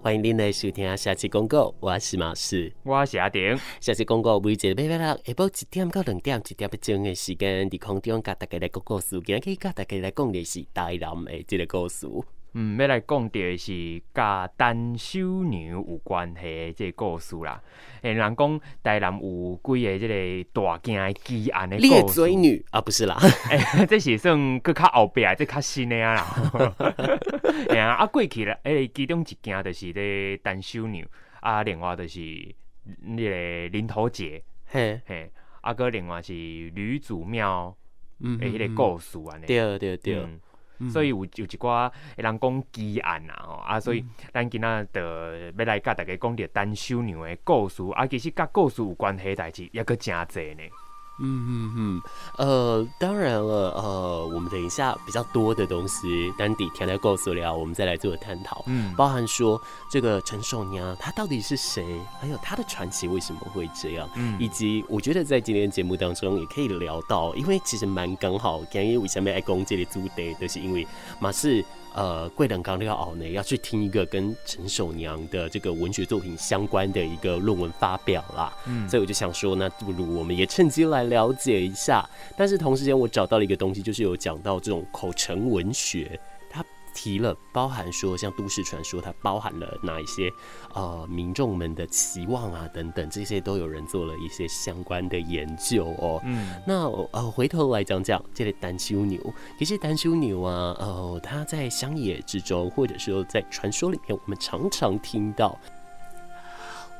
欢迎您来收听下期广告，我是马士，我是阿丁。下期广告每节每晚下晡一点到两点，一点半钟的时间，伫空中甲大家来讲故事，今日可以甲大家来讲的是台南的这个故事。嗯，要来讲的是甲陈守娘有关系的这个故事啦。诶，人讲台南有几个这个大件奇案的故事。裂嘴女啊，不是啦，诶，这是算搁较后壁，这较新的啊啦。哎啊，啊过去了，诶，其中一件就是咧陈守娘，啊，另外就是那个林头姐，嘿，嘿，啊，搁另外是吕祖庙，嗯，诶，迄个故事安尼。对对对。嗯所以有有一寡人讲奇案啊，吼啊，所以咱今仔着要来甲大家讲着单修娘的故事，啊，其实甲故事有关系代志，也阁诚侪呢。嗯嗯嗯，呃，当然了，呃，我们等一下比较多的东西，单底填在故事了，我们再来做探讨。嗯，包含说这个陈守娘她到底是谁，还有她的传奇为什么会这样，嗯，以及我觉得在今天节目当中也可以聊到，因为其实蛮刚好，因为为什么爱讲这里主题，都是因为马是。呃，贵人刚要呢，要去听一个跟陈守娘的这个文学作品相关的一个论文发表啦。嗯，所以我就想说，那不如我们也趁机来了解一下。但是同时间，我找到了一个东西，就是有讲到这种口传文学。它提了，包含说像都市传说，它包含了哪一些呃民众们的期望啊等等，这些都有人做了一些相关的研究哦。嗯，那呃回头来讲讲这类单修牛，其实单修牛啊，呃，它在乡野之中，或者说在传说里面，我们常常听到。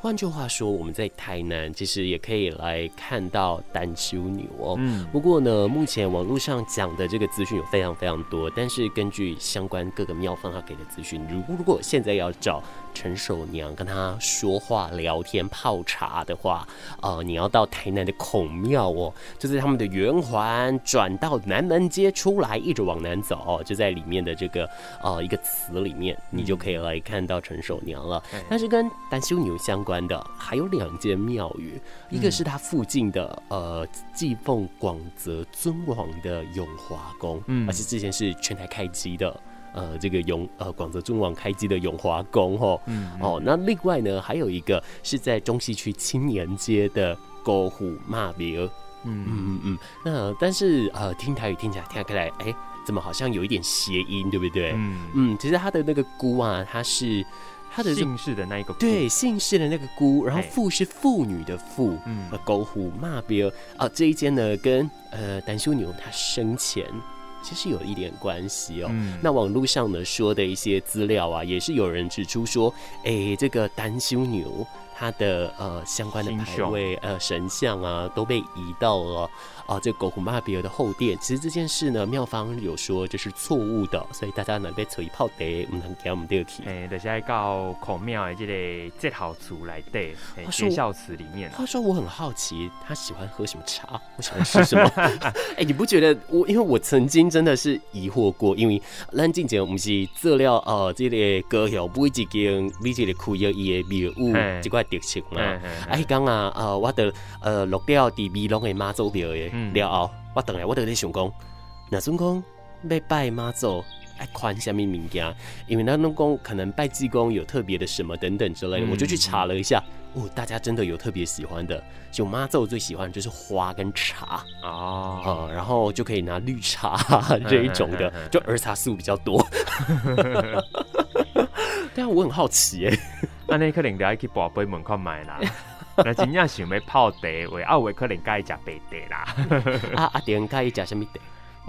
换句话说，我们在台南其实也可以来看到单修女哦。嗯。不过呢，目前网络上讲的这个资讯有非常非常多，但是根据相关各个庙方他给的资讯，如果如果现在要找陈守娘跟他说话、聊天、泡茶的话，呃，你要到台南的孔庙哦，就在他们的圆环转到南门街出来，一直往南走，就在里面的这个呃一个祠里面，你就可以来看到陈守娘了。嗯。但是跟陈守娘相关的还有两间庙宇，一个是他附近的呃祭奉广泽尊王的永华宫，嗯，而且之前是全台开机的，呃，这个永呃广泽尊王开机的永华宫哈，嗯，哦，那另外呢还有一个是在中西区青年街的姑父妈庙，嗯。嗯嗯，那但是呃听台语听起来听起来，哎、欸，怎么好像有一点谐音，对不对？嗯。嗯，其实他的那个姑啊，他是。他的姓氏的那一个对姓氏的那个姑，然后妇是妇女的妇，嗯，姑父妈庙啊，这一间呢跟呃陈守娘他生前其实有一点关系哦。嗯、那网络上呢说的一些资料啊，也是有人指出说，哎、欸，这个丹修牛他的呃相关的牌位呃神像啊都被移到了。啊，这个姑父妈庙的后殿，其实这件事呢，庙方有说这是错误的，所以大家能被吹泡的，唔能给我们第二题。哎，就是爱到孔庙的这个节号祠来对，学校祠里面。话说我很好奇，他喜欢喝什么茶？我喜欢吃什么？哎，你不觉得我？因为我曾经真的是疑惑过，因为咱之前我们是资料呃，这个歌谣每一间每一个区域伊的庙宇这块特色嘛。哎，刚啊，呃，我的呃录掉伫美浓的妈祖庙的。了后，我等来我都在想讲，那阵讲要拜妈祖爱款什么物件？因为那种讲可能拜济公有特别的什么等等之类的，嗯、我就去查了一下。哦，大家真的有特别喜欢的，就妈祖最喜欢就是花跟茶哦、嗯，然后就可以拿绿茶 这一种的，就儿茶素比较多。但我很好奇哎，那你可能得要去宝贝门口买啦。那真正想要泡茶话，啊，有可能介意食白茶啦。啊 啊，点介意食什么茶？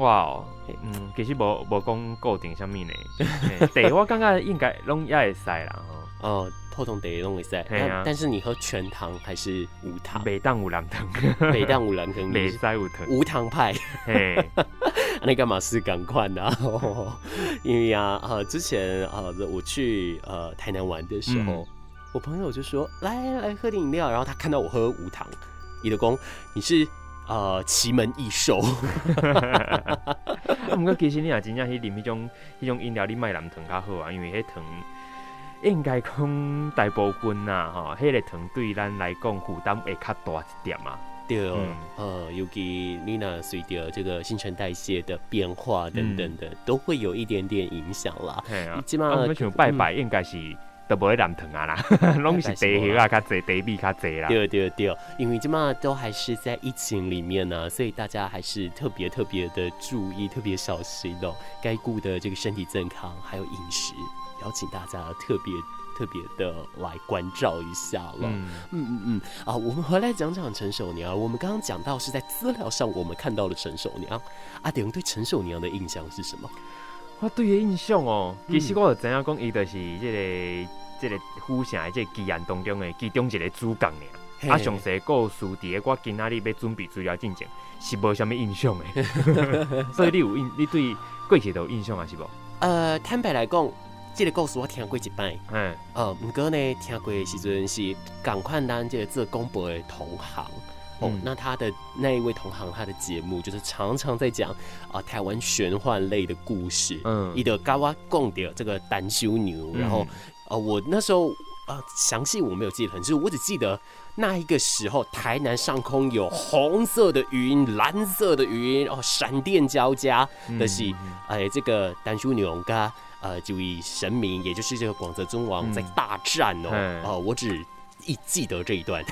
哇，嗯，其实无无讲固定什么呢。茶我感觉应该拢也会使啦。哦，普通茶拢会使。啊。但是你喝全糖还是无糖？每当有蓝糖，每当有蓝糖，袂使有糖。无糖派。嘿，那干嘛是赶快呢？因为啊，呃，之前呃，我去呃台南玩的时候。我朋友就说：“来来喝点饮料。”然后他看到我喝无糖，你的公：“你是呃奇门异兽。”啊，不过其实你也真正去啉迄种 迄种饮料，你买蓝糖较好啊，因为迄糖应该讲大部分呐，哈，迄个糖对咱来讲负担会较大一点啊。对，嗯、呃，尤其你呢随着这个新陈代谢的变化等等的，嗯、都会有一点点影响啦。对啊，基本上像拜拜应该是。都不会染疼啊啦，拢是 地血啊较侪，地米较侪啦。对对对，因为即嘛都还是在疫情里面呢、啊，所以大家还是特别特别的注意，特别小心哦，该顾的这个身体健康还有饮食，邀请大家特别特别的来关照一下了。嗯嗯嗯嗯啊，我们回来讲讲陈守娘。我们刚刚讲到是在资料上我们看到了陈守娘，阿点对陈守娘的印象是什么？我对伊印象哦，其实我就知影讲伊就是这个这个府城的这个奇案当中的其中一个主角尔。啊，详细故事伫个我今仔日要准备资料进前是无啥物印象的。所以你有印，你对过去都有印象啊？是无？呃，坦白来讲，这个故事我听过一摆。嗯。呃，不过呢，听过的时阵是赶快当这个做广播的同行。哦，那他的那一位同行，他的节目就是常常在讲啊、呃、台湾玄幻类的故事。嗯，伊的嘎哇贡的这个单修牛，然后呃我那时候啊详细我没有记得很清楚，我只记得那一个时候台南上空有红色的云、蓝色的云，哦闪电交加的是哎、呃、这个单修牛跟呃就以神明，也就是这个广泽尊王在大战哦。哦、嗯呃，我只。一记得这一段，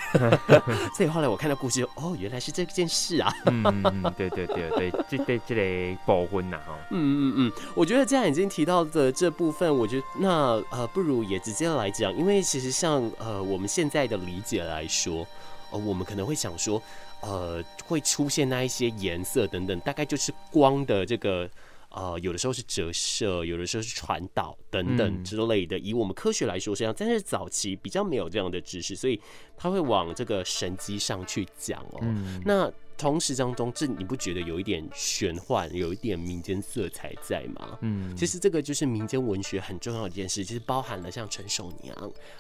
所以后来我看到故事，哦，原来是这件事啊。嗯，对对对对，这这这类保婚呐，哈。嗯嗯嗯，我觉得既然已经提到的这部分，我觉得那呃，不如也直接来讲，因为其实像呃我们现在的理解来说，呃，我们可能会想说，呃，会出现那一些颜色等等，大概就是光的这个。呃，有的时候是折射，有的时候是传导等等之类的。以我们科学来说是这样，但是早期比较没有这样的知识，所以他会往这个神机上去讲哦。那。同时当中，这你不觉得有一点玄幻，有一点民间色彩在吗？嗯，其实这个就是民间文学很重要的一件事，其实包含了像陈守娘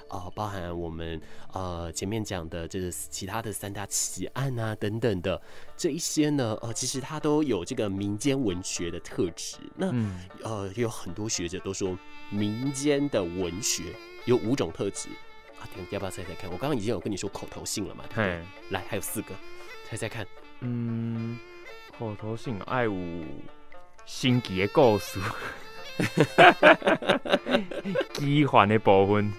啊、呃，包含我们呃前面讲的这个其他的三大奇案啊等等的这一些呢，呃，其实它都有这个民间文学的特质。那、嗯、呃，有很多学者都说民间的文学有五种特质啊，等要不要猜猜看？我刚刚已经有跟你说口头性了嘛，对不对？来，还有四个，猜猜看。嗯，口头性爱有新奇的故事，奇幻的部分，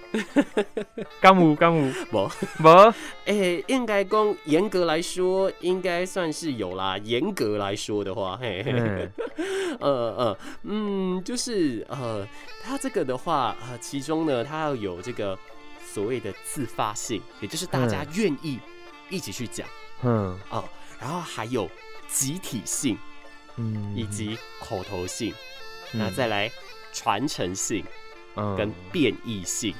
敢有敢有？无。无？诶，应该讲严格来说，应该算是有啦。严格来说的话，嘿嘿，嘿，呃呃嗯，就是呃，它这个的话，呃，其中呢，它要有这个所谓的自发性，也就是大家愿意一起去讲，嗯。啊。然后还有集体性，嗯，以及口头性，嗯、那再来传承性，嗯，跟变异性，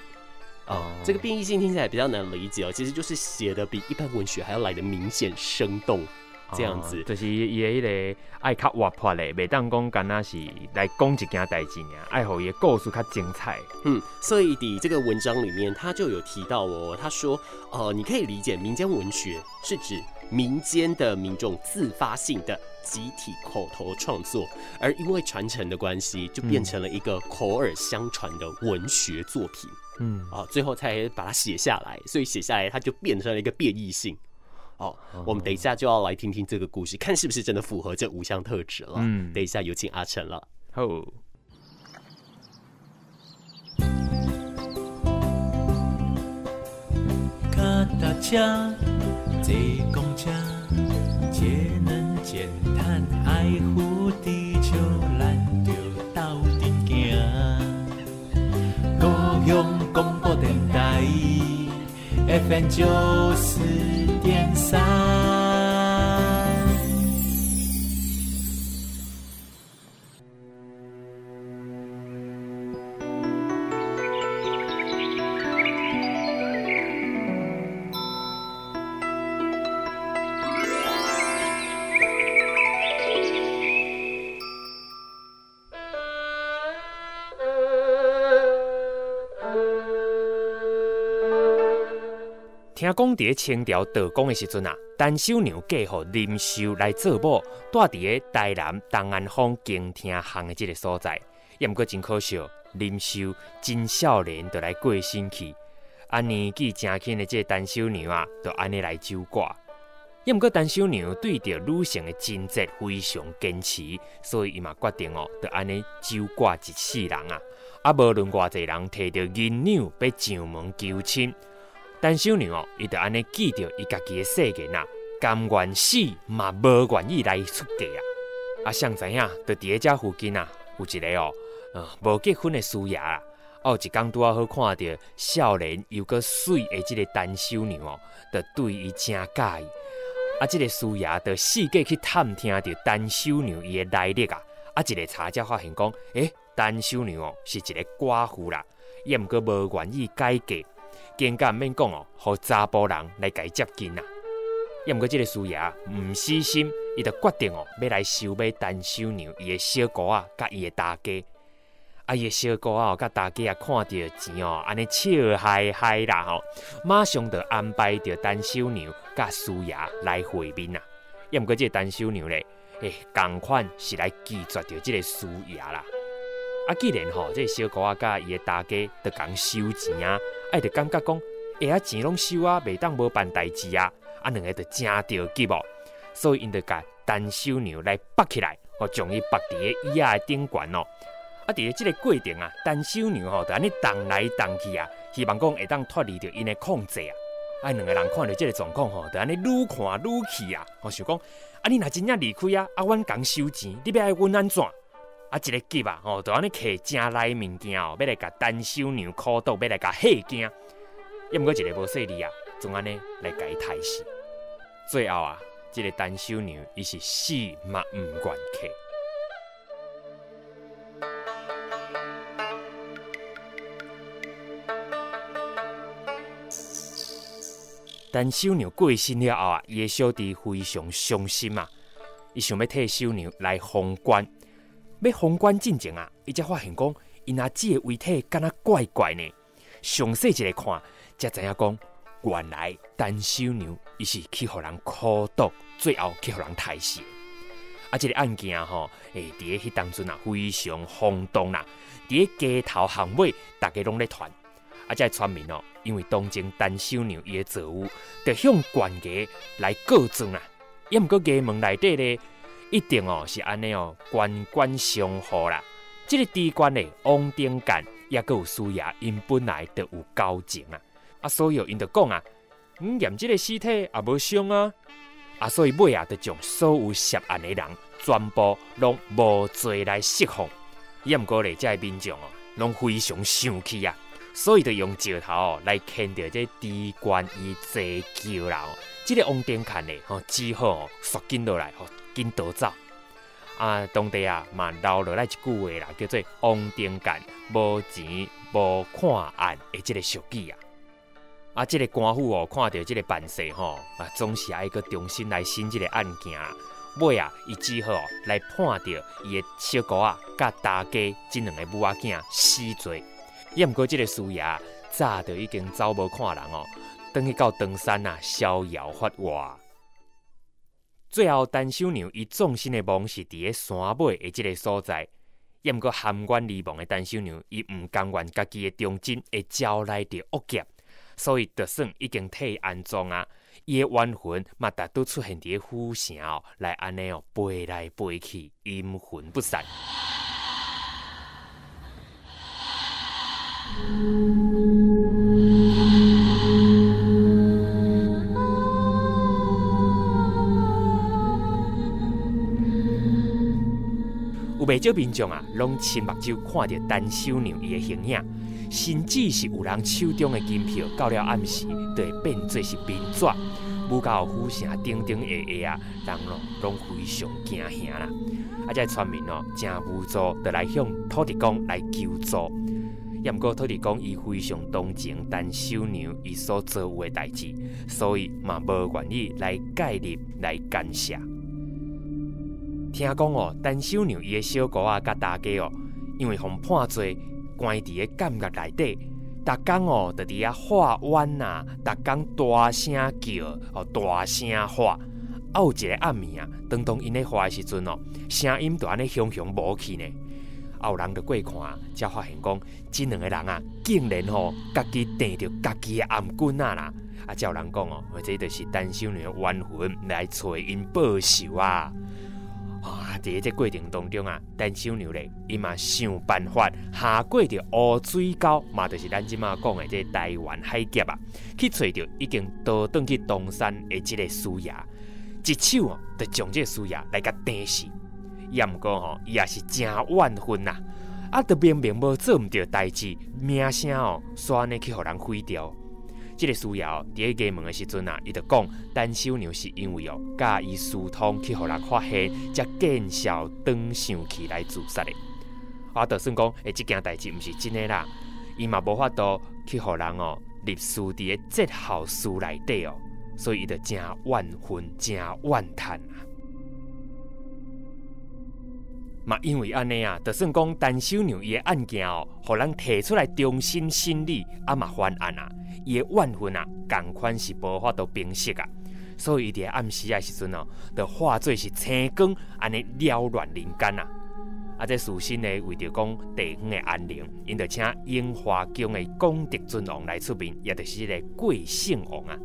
哦、嗯，这个变异性听起来比较难理解哦，其实就是写的比一般文学还要来的明显生动，这样子，嗯、就是伊的迄个爱较活泼的，袂当讲干那是来讲一件代志呢，爱好伊的故事较精彩，嗯，所以的这个文章里面他就有提到哦，他说，呃，你可以理解民间文学是指。民间的民众自发性的集体口头创作，而因为传承的关系，就变成了一个口耳相传的文学作品。嗯，啊，最后才把它写下来，所以写下来它就变成了一个变异性。哦，我们等一下就要来听听这个故事，看是不是真的符合这五项特质了。嗯，等一下有请阿成了。好。坐公车，节爱护地球，咱就斗阵行。高雄广播电台，FM 九四点三。听讲伫清朝道光的时阵啊，陈守娘嫁予林秀来做某，住伫个台南东安坊经厅巷的这个所在。也毋过真可惜，林秀真少年就来过身去。啊，年纪正轻的这个陈守娘啊，就安尼来守寡。也毋过陈守娘对着女性的贞节非常坚持，所以伊嘛决定哦，就安尼守寡一世人啊。啊，无论偌济人摕着银两要上门求亲，陈小娘哦，伊就安尼记着伊家己的誓言啊，甘愿死嘛无愿意来出嫁啊！啊，谁知影，就伫个遮附近啊，有一个哦，呃，无结婚的师爷啊，哦，一工拄啊好看着少年又阁水的即个陈小娘哦，就对伊诚介意。啊，即、这个师爷就四界去探听着陈小娘伊的来历啊，啊，一个查才发现讲，诶、欸，陈小娘哦是一个寡妇啦，也毋过无愿意改嫁，更加免讲哦，互查甫人来甲伊接近啦。也毋过即个师爷毋死心，伊就决定哦，要来收买陈小娘伊的小姑仔甲伊的大家。啊，伊的小姑仔甲大家啊，看到钱哦，安尼笑嗨嗨啦吼，马上就安排着陈小娘甲师爷来会面啊。要毋过即个陈小娘咧，诶、欸，共款是来拒绝着即个师爷啦。啊，既然吼，即、这个小姑仔甲伊的大家都共收钱啊，啊，就感觉讲，哎啊，钱拢收啊，袂当无办代志啊。啊，两个就真着急哦，所以因就甲陈小娘来绑起来，哦，将伊绑伫个椅仔的顶悬哦。啊，伫个即个过程啊，陈小娘吼就安尼动来动去啊，希望讲会当脱离着因的控制啊。啊，两个人看到即个状况吼，就安尼愈看愈气啊。我想讲，啊，你若真正离开啊，啊，阮讲收钱，你要爱阮安怎？啊，一个急啊，吼，就安尼摕正来物件哦，要来甲陈小娘苦毒，要来甲吓惊。又毋过一个无势力啊。总安尼来解态势，最后啊，这个陈小娘伊是死嘛毋愿去。陈小娘过身了后啊，伊的小弟非常伤心啊，伊想要替小娘来封棺，要封棺进前啊，伊才发现讲，因阿姊的遗体敢若怪怪呢，详细一个看，才知影讲。原来陈小娘伊是去互人苦毒，最后去互人害死。啊，这个案件吼，诶，伫个迄当阵啊，非常轰动啦。伫个街头巷尾，大家拢咧传。啊，这村民哦，因为当前陈小娘伊个错误，就向官家来告状啊。也毋过衙门内底咧，一定哦是安尼哦，官官相护啦。这个地官咧，王定干也阁有师爷，因本来就有交情啊。啊，所以因就讲啊，嗯，验这个尸体也无伤啊，啊，所以尾啊，就将所有涉案的人全部拢无罪来释放。也毋过咧，这个民众哦，拢非常生气啊，所以就用石头来牵着这地官伊坐轿啦。这个王定看咧，吼，只好哦，赶紧落来，吼，紧逃走。啊，当地啊，嘛留落来一句话啦，叫做“王定干无钱无看案”的这个俗语啊。啊，这个官府哦，看到这个办事吼，啊，总是爱搁重新来审这个案件。尾啊，伊只好来判着伊的小姑啊，甲大家这两个母仔囝死罪。也毋过这个师爷早就已经走无看人哦，等去到长山啊，逍遥法外。最后，陈小娘伊葬身的墓是伫咧山尾的这个所在。也毋过含冤离亡的陈小娘，伊毋甘愿家己的忠贞会招来着恶劫。所以，就算已经替伊安葬啊，伊的冤魂嘛，逐拄出现伫咧府城哦，来安尼哦，飞来飞去，阴魂不散。有袂少民众啊，拢亲目睭看着陈小娘伊的形影。甚至是有人手中的金票，到了暗时，就会变做是面纸，舞到府城顶顶下下啊，人咯拢非常惊吓啦。啊，这村民哦，真无助，就来向土地公来求助。也毋过土地讲伊非常同情陈小娘伊所做有的代志，所以嘛无愿意来介入来干涉。听讲哦，陈小娘伊的小姑仔甲大家哦，因为互判罪。关伫个监狱内底，逐工哦，伫伫遐画冤呐，逐工大声叫，哦，大声画。啊，有一个暗暝啊，当当因咧画的时阵哦，声音就安尼响响无去呢。啊，有人就过看，才发现讲，这两个人啊，竟然吼、哦，家己逮着家己的頷颈啊啦。啊，才有人讲哦，或者就是陈小牛的冤魂来找因报仇啊。啊，在这过程当中啊，陈小牛咧，伊嘛想办法下过着乌水沟，嘛就是咱即马讲的这台湾海峡啊，去找着已经倒转去东山的这个师爷，一手哦，就将这个师爷来甲钉死。也毋过吼，伊也是真怨愤呐，啊，都明明无做毋着代志，名声哦，煞安尼去互人毁掉。这个师爷哦，伫个衙门的时阵啊，伊就讲，陈小娘是因为哦，假意私通去互人发现，才见笑转生气来自杀的。啊就算讲，诶，这件代志毋是真的啦，伊嘛无法度去互人哦，立书伫个节孝书内底哦，所以伊就真怨愤，真怨叹啊。嘛，因为安尼啊，就算讲陈小娘伊个案件哦，互人提出来重新审理，啊嘛翻案啊。伊个怨愤啊，共款是无法度平息啊，所以伊伫暗时啊时阵哦，就化作是青光安尼缭乱人间啊。啊，这事身呢，为着讲地方的安宁，因就请樱花宫的功德尊王来出面，也就是个贵姓王啊。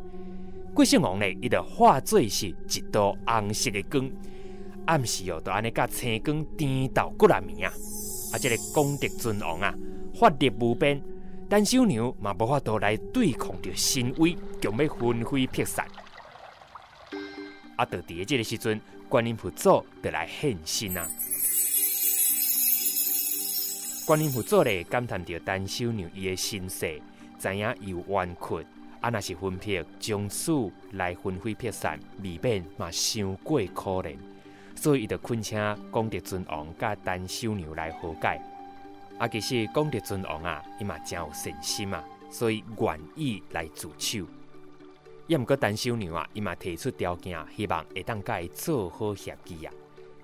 贵姓王呢，伊就化作是一道红色的光，暗时哦，就安尼甲青光颠倒过来面啊。啊，这个功德尊王啊，法力无边。陈小娘嘛无法度来对抗着神威，强要魂飞魄散。啊，到伫个这个时阵，观音菩萨就来现身啊！观音菩萨咧感叹着陈小娘伊个身世，知影伊有冤屈，啊，若是魂魄从此来魂飞魄散，未免嘛伤过可怜，所以伊就恳请广德尊王甲陈小娘来和解。啊，其实广德尊王啊，伊嘛真有善心啊，所以愿意来自首。也毋过陈小娘啊，伊嘛提出条件，希望会当甲伊做好协议啊。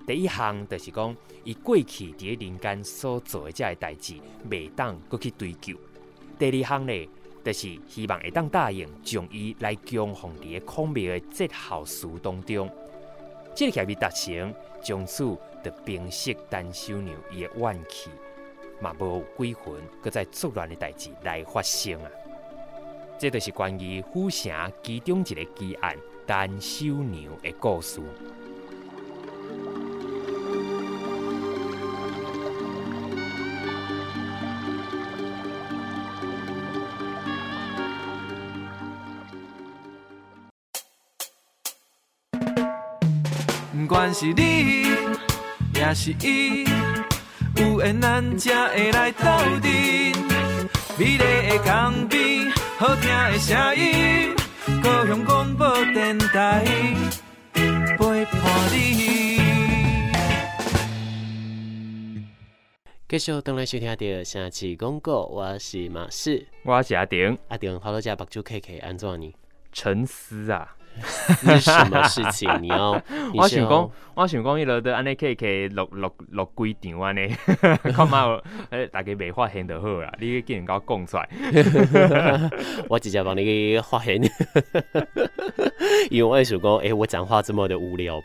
第一项就是讲，伊过去伫个人间所做的遮个代志，未当搁去追究。第二项呢，就是希望会当答应，将伊来供奉伫个孔庙的节孝祠当中。这个协议达成，从此就平息陈修娘伊的怨气。嘛无有鬼魂，搁再作乱的代志来发生啊！这就是关于府城其中一个奇案——陈修娘的故事。管是你，也是伊。有缘咱才会来斗阵，美丽的江边，好听的声音，高雄广播电台陪伴你。继续登来收听的城市广告，我是马仕，我是阿丁，阿丁，好多家目睭 K K 安怎呢？沉思啊。是什么事情？你要，我想讲，我想讲，一路都安尼，可以可以录录录几场安尼，看嘛，诶，大家未发现就好啦。你竟然甲我讲出来，我直接帮你发现。因为我想讲，诶、欸，我讲话这么的无聊，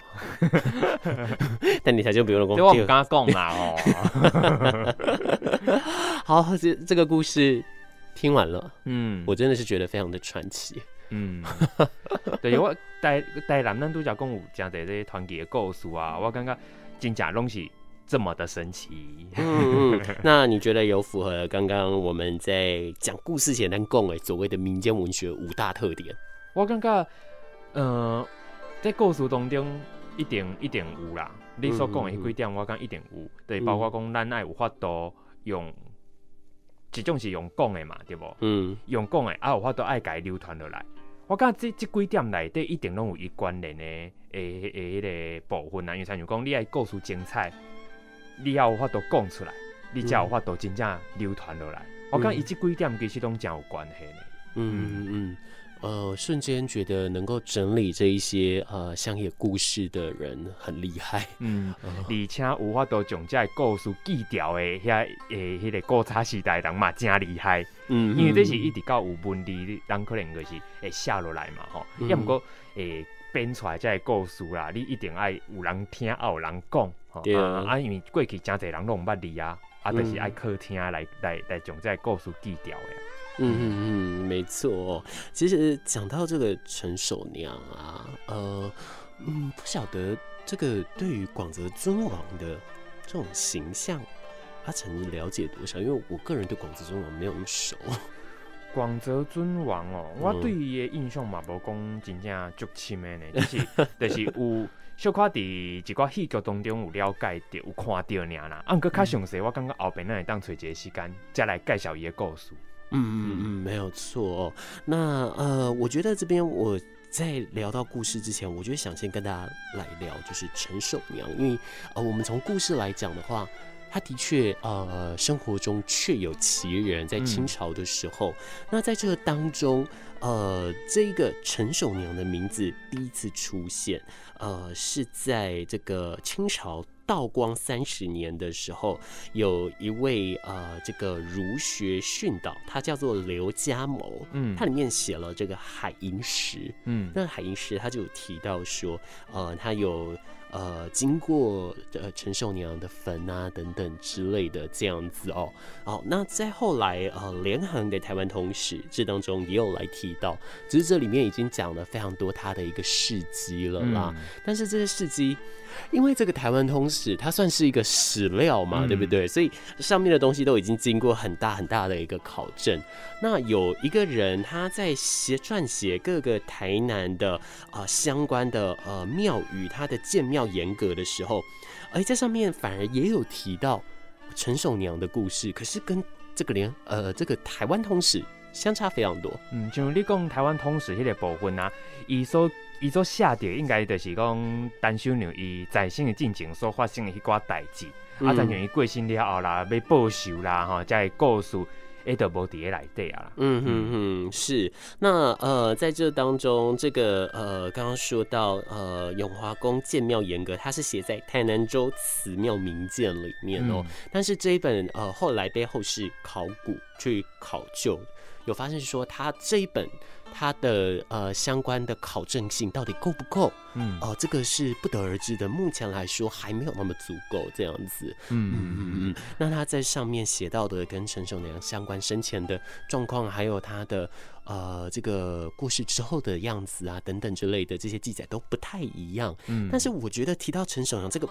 但你才就不用讲。我刚刚讲嘛哦。好，这这个故事听完了，嗯，我真的是觉得非常的传奇。嗯，对，我带带男咱都讲讲有这样的这些传奇的故事啊，我感觉真假东西这么的神奇。嗯嗯，那你觉得有符合刚刚我们在讲故事前咱讲的所谓的民间文学五大特点？我感觉，嗯、呃，在故事当中一定一定有啦。你所讲的那几点，我感觉一定有。对，包括讲咱爱有法度用。这种是用讲的嘛，对不？嗯，用讲的啊，有法度爱家流传落来。我感觉这这几点内底一定拢有伊关联的诶诶，迄个部分啊。因为像讲，你爱故事精彩，你要有法度讲出来，你才有法度真正流传落来。嗯、我感觉伊这几点其实拢真有关系的。嗯嗯。嗯呃，瞬间觉得能够整理这一些呃乡野故事的人很厉害，嗯，呃、而且有法度将这故事记掉的遐诶，迄个古早时代人嘛真厉害，嗯，因为这是一直到有文字，人可能就是会写落来嘛，吼、嗯，要毋过诶编出来这个故事啦，你一定爱有人听，爱有人讲，对。啊，啊，因为过去真侪人拢毋捌字啊，啊，就是爱靠听来来来来将这个故事记掉的。嗯嗯嗯，没错。其实讲到这个陈守娘啊，呃，嗯，不晓得这个对于广泽尊王的这种形象，阿成了解多少？因为我个人对广泽尊王没有那么熟。广泽尊王哦，我对伊的印象嘛，无讲真正足深的呢，就是就是有小可伫一寡戏剧当中有了解到，有看到尔啦。啊，毋过较详细，我感觉后边咱会当找一个时间再来介绍伊的故事。嗯嗯嗯，没有错哦。那呃，我觉得这边我在聊到故事之前，我觉得想先跟大家来聊，就是陈守娘，因为呃，我们从故事来讲的话。她的确，呃，生活中确有其人，在清朝的时候，嗯、那在这个当中，呃，这个陈守娘的名字第一次出现，呃，是在这个清朝道光三十年的时候，有一位呃，这个儒学训导，他叫做刘家谋，嗯，他里面写了这个海银石，嗯，那海银石他就有提到说，呃，他有。呃，经过呃陈寿娘的坟啊等等之类的这样子哦，好，那再后来呃连横的台湾通史这当中也有来提到，只是这里面已经讲了非常多他的一个事迹了啦，嗯、但是这些事迹。因为这个台湾通史，它算是一个史料嘛，嗯、对不对？所以上面的东西都已经经过很大很大的一个考证。那有一个人他在写撰写各个台南的啊、呃、相关的呃庙宇，他的建庙严格的时候，而在上面反而也有提到陈守娘的故事，可是跟这个连呃这个台湾通史相差非常多。嗯，就你讲台湾通史迄个部分啊，伊所。伊所写的应该就是讲陈守娘伊在生的进程所发生的迄寡代志，嗯、啊，陈守娘伊过身了后啦，要报仇啦，吼，这个故事也都无伫个内底啊。嗯哼哼，是。那呃，在这当中，这个呃，刚刚说到呃，永华宫建庙严格，它是写在《台南州祠庙名鉴》里面哦、喔。嗯、但是这一本呃，后来被后世考古去考究，有发现说，它这一本。它的呃相关的考证性到底够不够？嗯，哦、呃，这个是不得而知的。目前来说还没有那么足够这样子。嗯嗯嗯嗯。那他在上面写到的跟陈守娘相关生前的状况，还有他的呃这个过世之后的样子啊等等之类的这些记载都不太一样。嗯，但是我觉得提到陈守娘这个。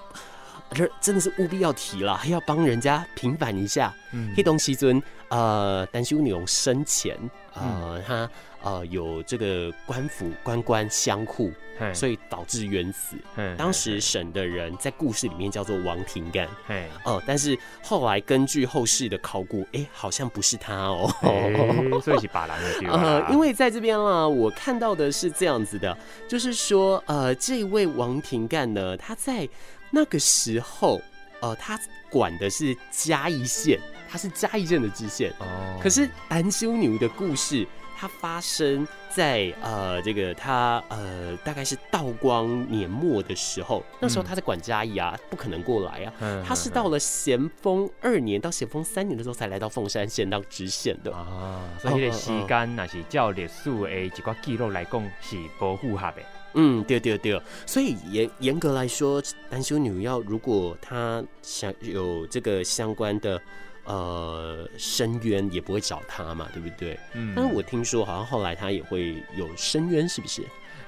这真的是务必要提了，要帮人家平反一下。嗯，黑东西尊，呃，陈守娘生前，呃，他呃有这个官府官官相护，所以导致冤死。嘿当时审的人在故事里面叫做王廷干。嘿，哦、呃，但是后来根据后世的考古，哎、欸，好像不是他哦。所以是把人的呃，因为在这边啊，我看到的是这样子的，就是说，呃，这位王廷干呢，他在。那个时候，呃，他管的是嘉义县，他是嘉义县的知县。哦。可是陈守娘的故事，它发生在呃这个他呃大概是道光年末的时候，那时候他在管嘉义啊，不可能过来啊。嗯。他是到了咸丰二年到咸丰三年的时候才来到凤山县当知县的啊。所以这个时间那是照历史的一个记录来讲是不符合的。嗯，对对对，所以严严格来说，单修女要如果她想有这个相关的呃深渊，也不会找她嘛，对不对？嗯，但是我听说好像后来她也会有深渊，是不是？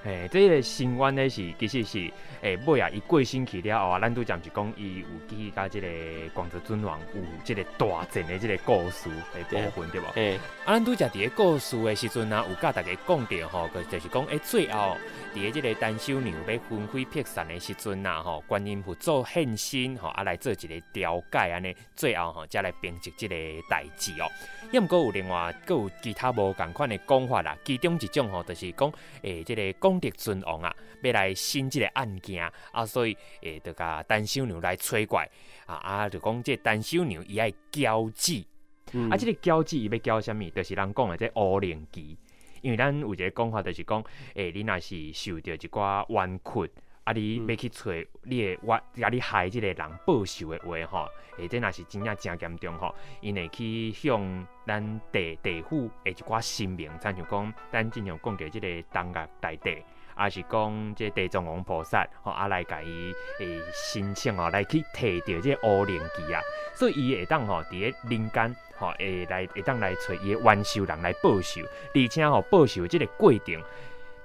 诶，这个新闻呢是其实是诶，尾啊，伊过星期了后啊，咱都讲是讲伊有记甲这个广泽尊王有这个大战的这个故事的部分，对不？诶，啊，咱都讲伫个故事的时阵啊，有甲大家讲到吼，就是讲诶，最后伫个这个陈守娘要魂飞魄散的时阵呐，吼，观音菩萨现身吼，啊来做一个调解安尼，最后吼才来编辑这个代志哦。也毋过有另外，阁有其他无共款的讲法啦，其中一种吼，就是讲诶，这个讲。广泽尊王啊，要来审即个案件啊，所以诶、欸，就甲陈守娘来催怪啊啊，就讲这陈守娘伊爱交际，嗯、啊，这个交际伊要交什物？就是人讲的这乌灵旗，因为咱有一个讲法，就是讲，诶、欸，你若是受着一寡冤屈，啊，你要去找你的冤，啊，你害即个人报仇的话，吼，诶，这若是真正真严重吼，因会去向咱地地府诶一寡神明，亲像讲，咱经常讲到这个东岳大帝。啊，是讲这地藏王菩萨吼，啊来甲伊诶申请哦，来去摕着这乌灵旗啊，所以伊会当吼伫咧人间吼，会来会当来找伊诶冤仇人来报仇，而且吼报仇这个过程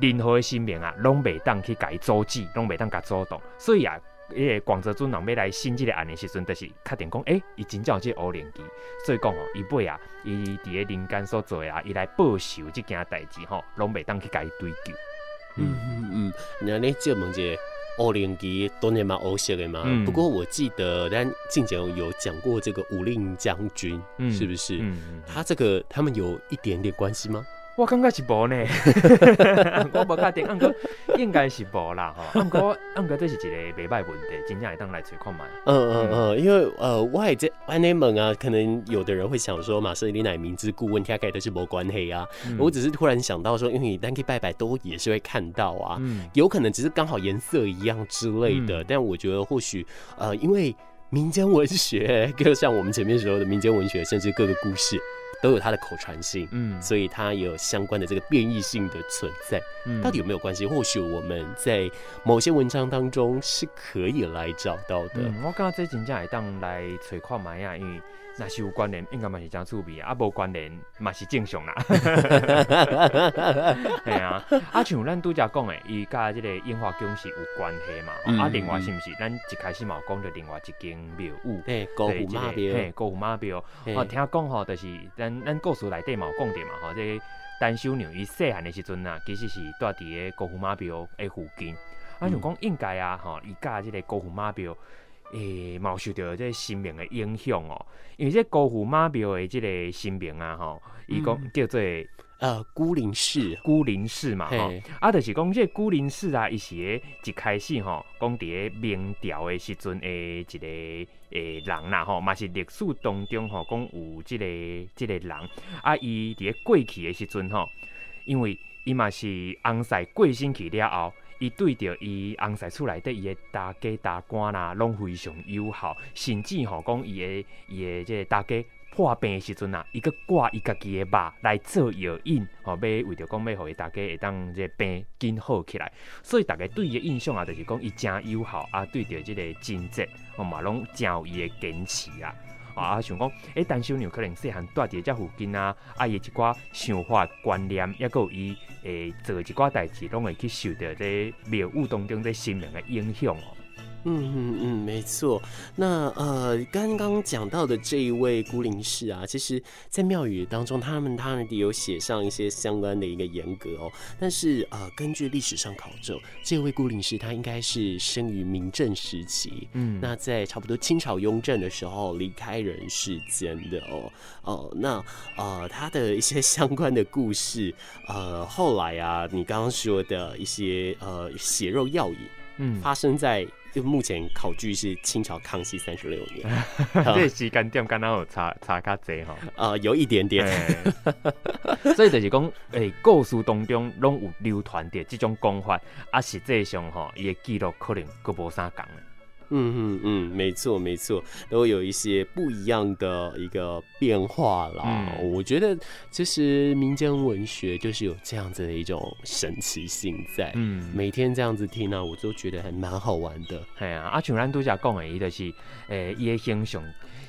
任何的神明啊，拢袂当去改阻止，拢袂当甲阻挡。所以啊，迄个，广泽尊人要来审即个案的时阵，就是确定讲，诶、欸，伊真正有即个乌灵机。所以讲吼，伊尾啊，伊伫个人间所做啊，伊来报仇即件代志吼，拢袂当去甲伊追究。嗯嗯嗯，那你借问者乌灵机当然嘛乌色的嘛。嗯、不过我记得咱之前有讲过这个武令将军，嗯、是不是？嗯嗯，他这个他们有一点点关系吗？我感觉是无呢，我无确定，不过应该是无啦吼。不过，不过这是一个袂歹问题，真正会当来找看觅。嗯嗯嗯，因为呃，我还在安内蒙啊，可能有的人会想说，马瑟利乃明知故问，大概都是无关系啊。嗯、我只是突然想到说，因为你单去拜拜都也是会看到啊，嗯、有可能只是刚好颜色一样之类的。嗯、但我觉得或许呃，因为民间文学，就像我们前面说的民间文学，甚至各个故事。都有它的口传性，嗯，所以它也有相关的这个变异性的存在。嗯，到底有没有关系？或许我们在某些文章当中是可以来找到的。嗯、我刚刚这真正会当来找看卖啊，因为。那是有关联，应该嘛是真趣味啊，无关联嘛是正常啦。系啊，啊像咱拄则讲诶，伊甲即个樱花宫是有关系嘛。嗯、啊，另外是毋是？咱一开始嘛有讲着另外一间庙宇，诶，高虎妈庙，嘿，高虎妈庙。哦嘿，听讲吼，就是咱咱故事内底嘛有讲着嘛，吼，这单修娘伊细汉诶时阵啊，其实是住伫个高虎妈庙诶附近。啊，想讲应该啊，吼，伊甲即个高虎妈庙。诶，冇、欸、受到这个神明的影响哦，因为这高虎妈庙的这个神明啊，吼，伊讲叫做呃孤灵寺，孤灵寺嘛，吼，啊，就是讲这孤灵寺啊，伊是咧一开始吼，讲伫个明朝的时阵的一个诶人啦，吼，嘛是历史当中吼讲有这个这个人，啊，伊伫个过去的时阵吼，因为伊嘛是红婿过身去了后。伊对着伊翁婿厝内底伊诶大家大官啦，拢非常友好，甚至吼讲伊诶伊诶即个大家破病诶时阵啊，伊阁挂伊家己诶肉来做药引，吼，要为着讲要互伊大家会当即个病紧好起来，所以大家对伊诶印象啊，就是讲伊诚友好啊，对着即个亲戚，吼嘛拢诚有伊诶坚持啊。啊，想讲，诶、欸，陈小娘可能细汉住伫遮附近啊，啊，伊一寡想法观念，抑阁有伊诶做一寡代志，拢会去受到这庙宇当中这心灵的影响哦。嗯嗯嗯，没错。那呃，刚刚讲到的这一位孤灵士啊，其实，在庙宇当中，他们他们也有写上一些相关的一个严格哦。但是呃，根据历史上考证，这位孤灵士他应该是生于明正时期，嗯，那在差不多清朝雍正的时候离开人世间的哦哦。那呃，他的一些相关的故事，呃，后来啊，你刚刚说的一些呃血肉药引，嗯，发生在。就目前考据是清朝康熙三十六年，这时间点刚刚有差差较侪哈，啊，有一点点，所以就是讲，诶、欸，故事当中拢有流传着这种讲法，啊，实际上吼，伊的记录可能佫无啥共。嗯嗯嗯，没错没错，都有一些不一样的一个变化啦。嗯、我觉得其实民间文学就是有这样子的一种神奇性在。嗯，每天这样子听呢、啊，我都觉得还蛮好玩的。系啊，啊像咱拄则讲的，伊就是诶，伊的形象，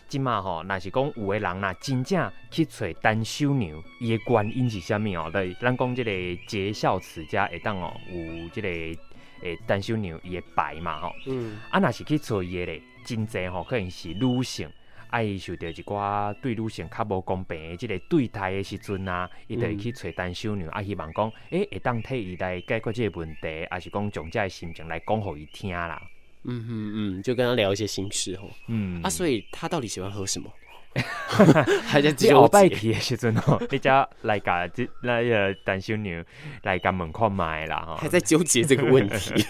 即马吼，若是讲有个人呐，真正去找单修娘，伊的原因是啥物哦？对，咱讲这个节孝慈家会当哦，有这个。诶，单手娘伊个牌嘛吼，嗯，啊，若是去找伊诶咧，真侪吼，可能是女性，啊，伊受到一寡对女性较无公平的即个对待的时阵啊，伊就会去找单修娘，啊，希望讲，诶、欸，会当替伊来解决即个问题，还是讲从这个心情来讲互伊听啦。嗯嗯嗯，就跟他聊一些心事吼。嗯，啊，所以他到底喜欢喝什么？还在后摆去的时阵吼，你家来甲这那个单修牛来甲门口买啦吼，还在纠结这个问题。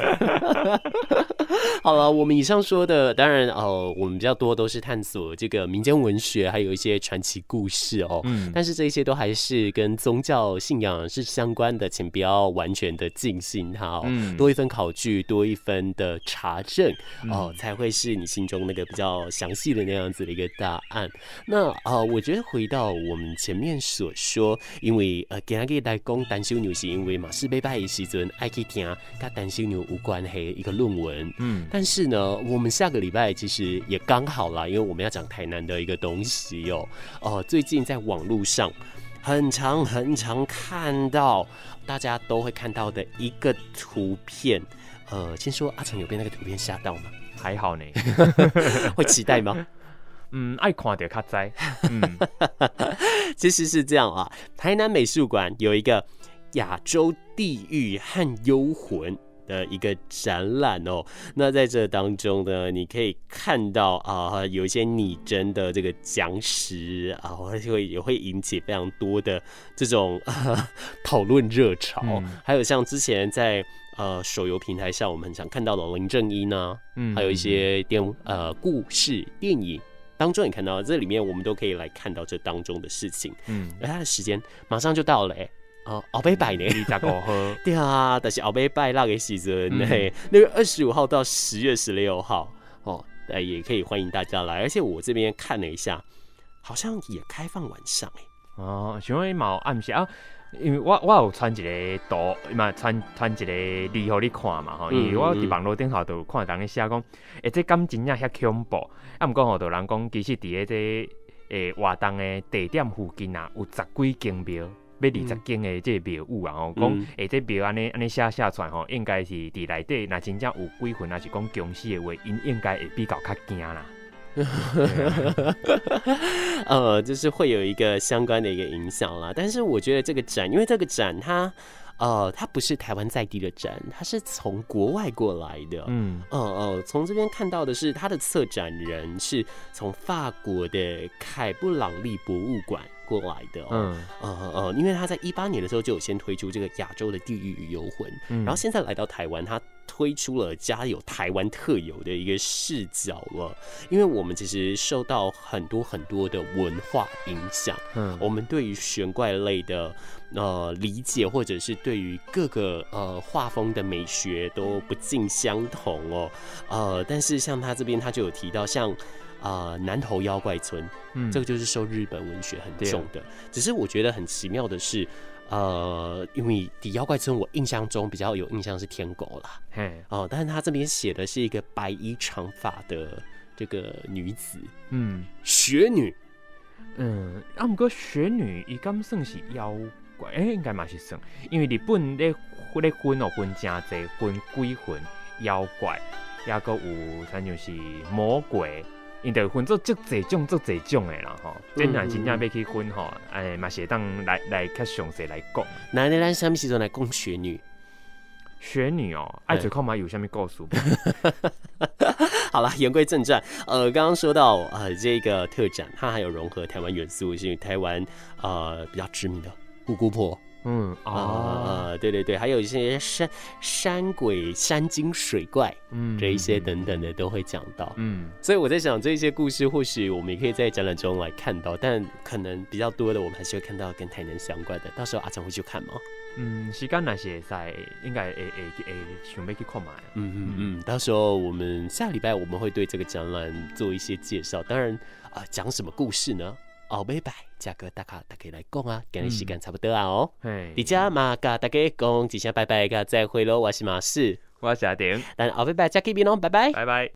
好了，我们以上说的，当然哦，我们比较多都是探索这个民间文学，还有一些传奇故事哦。嗯，但是这些都还是跟宗教信仰是相关的，请不要完全的尽信它哦。嗯，多一分考据，多一分的查证哦，嗯、才会是你心中那个比较详细的那样子的一个答案。那啊、呃，我觉得回到我们前面所说，因为呃，今日来讲单修牛是因为嘛，是被拜的时阵爱去听跟单修牛无关系一个论文。嗯，但是呢，我们下个礼拜其实也刚好啦，因为我们要讲台南的一个东西哦。哦、呃，最近在网络上很常很常看到，大家都会看到的一个图片。呃，先说阿成有被那个图片吓到吗？还好呢，会期待吗？嗯，爱看的较在。嗯，其实是这样啊。台南美术馆有一个亚洲地狱和幽魂的一个展览哦。那在这当中呢，你可以看到啊，有一些拟真的这个僵尸啊，会也会引起非常多的这种 讨论热潮。嗯、还有像之前在。呃，手游平台上我们很常看到的林正英呢，嗯，还有一些电呃故事电影当中，也看到这里面我们都可以来看到这当中的事情，嗯，而他的时间马上就到了，哎，哦，后尾拜呢，对啊，但是后尾拜那个时阵，嘿，六月二十五号到十月十六号，哦，哎，也可以欢迎大家来，而且我这边看了一下，好像也开放晚上，哎，哦，请问毛暗下。因为我我有传一个图，嘛传传一个字互你看嘛吼，因为我伫网络顶头都有看人咧写讲，诶，这感真正遐恐怖，啊，毋过吼，有人讲其实伫咧这诶活动诶地点附近啊，有十几间庙，要二十间诶这庙宇啊，吼，讲诶这庙安尼安尼写写出来吼，应该是伫内底，若真正有鬼魂，还是讲僵尸诶话，因应该会比较较惊啦。呃，就是会有一个相关的一个影响啦。但是我觉得这个展，因为这个展它，呃，它不是台湾在地的展，它是从国外过来的。嗯，呃呃，从这边看到的是，它的策展人是从法国的凯布朗利博物馆。过来的，嗯呃呃，因为他在一八年的时候就有先推出这个亚洲的地狱与游魂，嗯，然后现在来到台湾，他推出了加有台湾特有的一个视角了。因为我们其实受到很多很多的文化影响，嗯，我们对于玄怪类的呃理解，或者是对于各个呃画风的美学都不尽相同哦，呃，但是像他这边他就有提到像。啊、呃，南投妖怪村，嗯，这个就是受日本文学很重的。只是我觉得很奇妙的是，呃，因为底妖怪村，我印象中比较有印象是天狗啦，嘿，哦、呃，但是他这边写的是一个白衣长发的这个女子，嗯，雪女，嗯，啊，不过雪女伊敢算是妖怪？哎、欸，应该嘛是算，因为日本咧咧分哦分真侪，分鬼魂、妖怪，也阁有像就是魔鬼。因得分做足侪种、足侪种诶啦吼，真正真正要去分吼，哎，嘛是当来来较详细来讲。那你咱什么时阵来讲雪女？雪女哦、喔，爱嘴看嘛有啥物故事？好了，言归正传，呃，刚刚说到呃这个特展，它还有融合台湾元素，是因为台湾呃比较知名的五姑婆。嗯啊、对对对，还有一些山山鬼、山精、水怪，嗯，这一些等等的都会讲到，嗯，所以我在想这些故事，或许我们也可以在展览中来看到，但可能比较多的，我们还是会看到跟台南相关的。到时候阿成会去看吗？嗯，时间那些在应该诶诶诶，准备去看嘛。嗯嗯嗯，到时候我们下礼拜我们会对这个展览做一些介绍，当然啊，讲、呃、什么故事呢？后尾摆，价格大家大家来讲啊，今日时间差不多啊哦。你家马，甲大家讲一声拜拜，甲再会喽。我是马四，我是阿丁，咱后尾摆再见拜拜，拜拜。